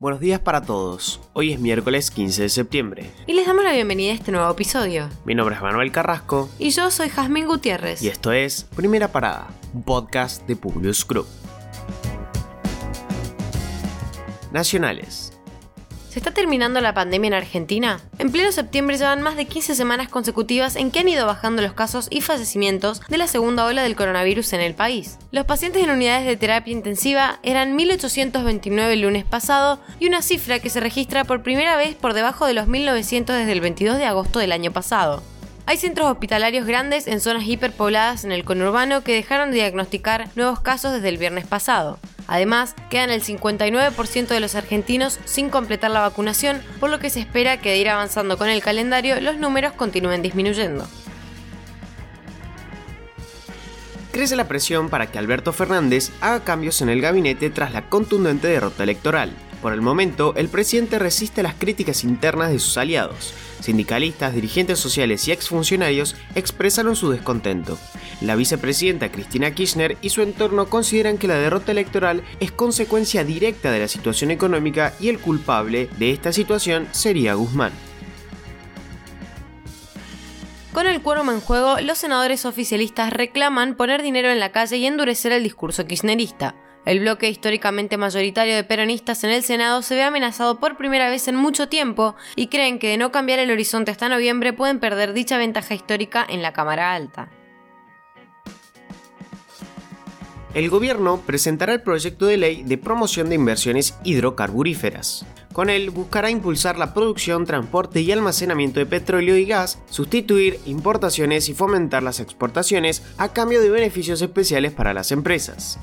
Buenos días para todos. Hoy es miércoles 15 de septiembre. Y les damos la bienvenida a este nuevo episodio. Mi nombre es Manuel Carrasco. Y yo soy Jazmín Gutiérrez. Y esto es Primera Parada, un podcast de Publius Group. Nacionales. ¿Se está terminando la pandemia en Argentina? En pleno septiembre llevan más de 15 semanas consecutivas en que han ido bajando los casos y fallecimientos de la segunda ola del coronavirus en el país. Los pacientes en unidades de terapia intensiva eran 1.829 el lunes pasado y una cifra que se registra por primera vez por debajo de los 1.900 desde el 22 de agosto del año pasado. Hay centros hospitalarios grandes en zonas hiperpobladas en el conurbano que dejaron de diagnosticar nuevos casos desde el viernes pasado. Además, quedan el 59% de los argentinos sin completar la vacunación, por lo que se espera que de ir avanzando con el calendario los números continúen disminuyendo. Crece la presión para que Alberto Fernández haga cambios en el gabinete tras la contundente derrota electoral. Por el momento, el presidente resiste las críticas internas de sus aliados. Sindicalistas, dirigentes sociales y exfuncionarios expresaron su descontento. La vicepresidenta Cristina Kirchner y su entorno consideran que la derrota electoral es consecuencia directa de la situación económica y el culpable de esta situación sería Guzmán. Con el quórum en juego, los senadores oficialistas reclaman poner dinero en la calle y endurecer el discurso kirchnerista. El bloque históricamente mayoritario de peronistas en el Senado se ve amenazado por primera vez en mucho tiempo y creen que de no cambiar el horizonte hasta noviembre pueden perder dicha ventaja histórica en la Cámara Alta. El gobierno presentará el proyecto de ley de promoción de inversiones hidrocarburíferas. Con él buscará impulsar la producción, transporte y almacenamiento de petróleo y gas, sustituir importaciones y fomentar las exportaciones a cambio de beneficios especiales para las empresas.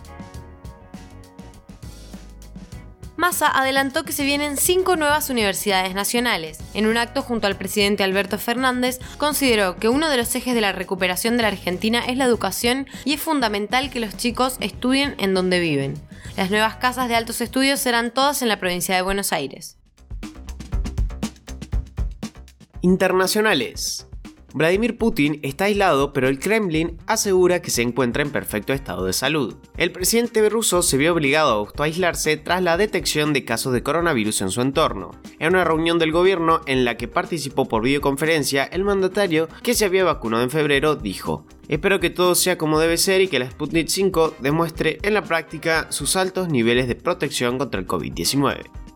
Massa adelantó que se vienen cinco nuevas universidades nacionales. En un acto junto al presidente Alberto Fernández, consideró que uno de los ejes de la recuperación de la Argentina es la educación y es fundamental que los chicos estudien en donde viven. Las nuevas casas de altos estudios serán todas en la provincia de Buenos Aires. Internacionales. Vladimir Putin está aislado, pero el Kremlin asegura que se encuentra en perfecto estado de salud. El presidente ruso se vio obligado a autoaislarse tras la detección de casos de coronavirus en su entorno. En una reunión del gobierno en la que participó por videoconferencia, el mandatario, que se había vacunado en febrero, dijo: Espero que todo sea como debe ser y que la Sputnik 5 demuestre en la práctica sus altos niveles de protección contra el COVID-19.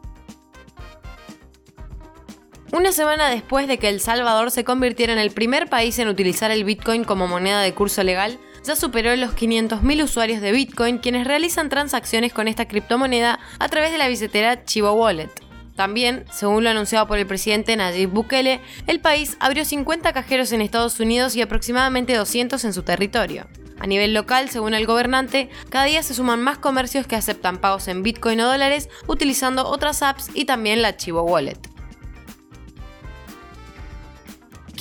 Una semana después de que El Salvador se convirtiera en el primer país en utilizar el Bitcoin como moneda de curso legal, ya superó los 500.000 usuarios de Bitcoin quienes realizan transacciones con esta criptomoneda a través de la billetera Chivo Wallet. También, según lo anunciado por el presidente Nayib Bukele, el país abrió 50 cajeros en Estados Unidos y aproximadamente 200 en su territorio. A nivel local, según el gobernante, cada día se suman más comercios que aceptan pagos en Bitcoin o dólares utilizando otras apps y también la Chivo Wallet.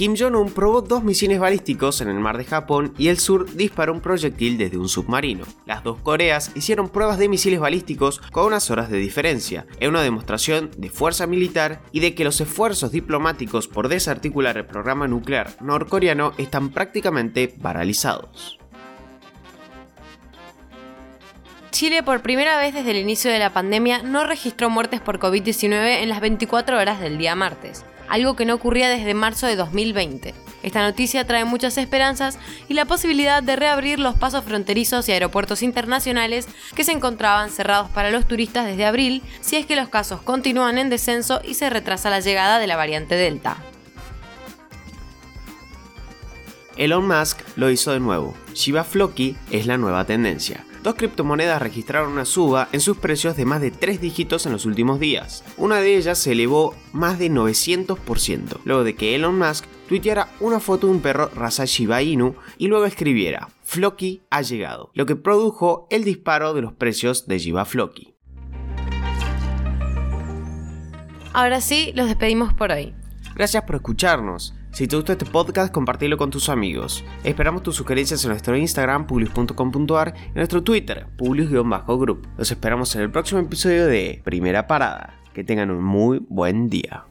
Kim Jong-un probó dos misiles balísticos en el mar de Japón y el sur disparó un proyectil desde un submarino. Las dos Coreas hicieron pruebas de misiles balísticos con unas horas de diferencia, en una demostración de fuerza militar y de que los esfuerzos diplomáticos por desarticular el programa nuclear norcoreano están prácticamente paralizados. Chile por primera vez desde el inicio de la pandemia no registró muertes por COVID-19 en las 24 horas del día martes algo que no ocurría desde marzo de 2020. Esta noticia trae muchas esperanzas y la posibilidad de reabrir los pasos fronterizos y aeropuertos internacionales que se encontraban cerrados para los turistas desde abril si es que los casos continúan en descenso y se retrasa la llegada de la variante Delta. Elon Musk lo hizo de nuevo. Shiba Floki es la nueva tendencia dos criptomonedas registraron una suba en sus precios de más de tres dígitos en los últimos días. Una de ellas se elevó más de 900%, luego de que Elon Musk tuiteara una foto de un perro raza Shiba Inu y luego escribiera Floki ha llegado, lo que produjo el disparo de los precios de Shiba Floki. Ahora sí, los despedimos por hoy. Gracias por escucharnos. Si te gustó este podcast, compartilo con tus amigos. Esperamos tus sugerencias en nuestro Instagram, publius.com.ar, y en nuestro Twitter, publius-group. Los esperamos en el próximo episodio de Primera Parada. Que tengan un muy buen día.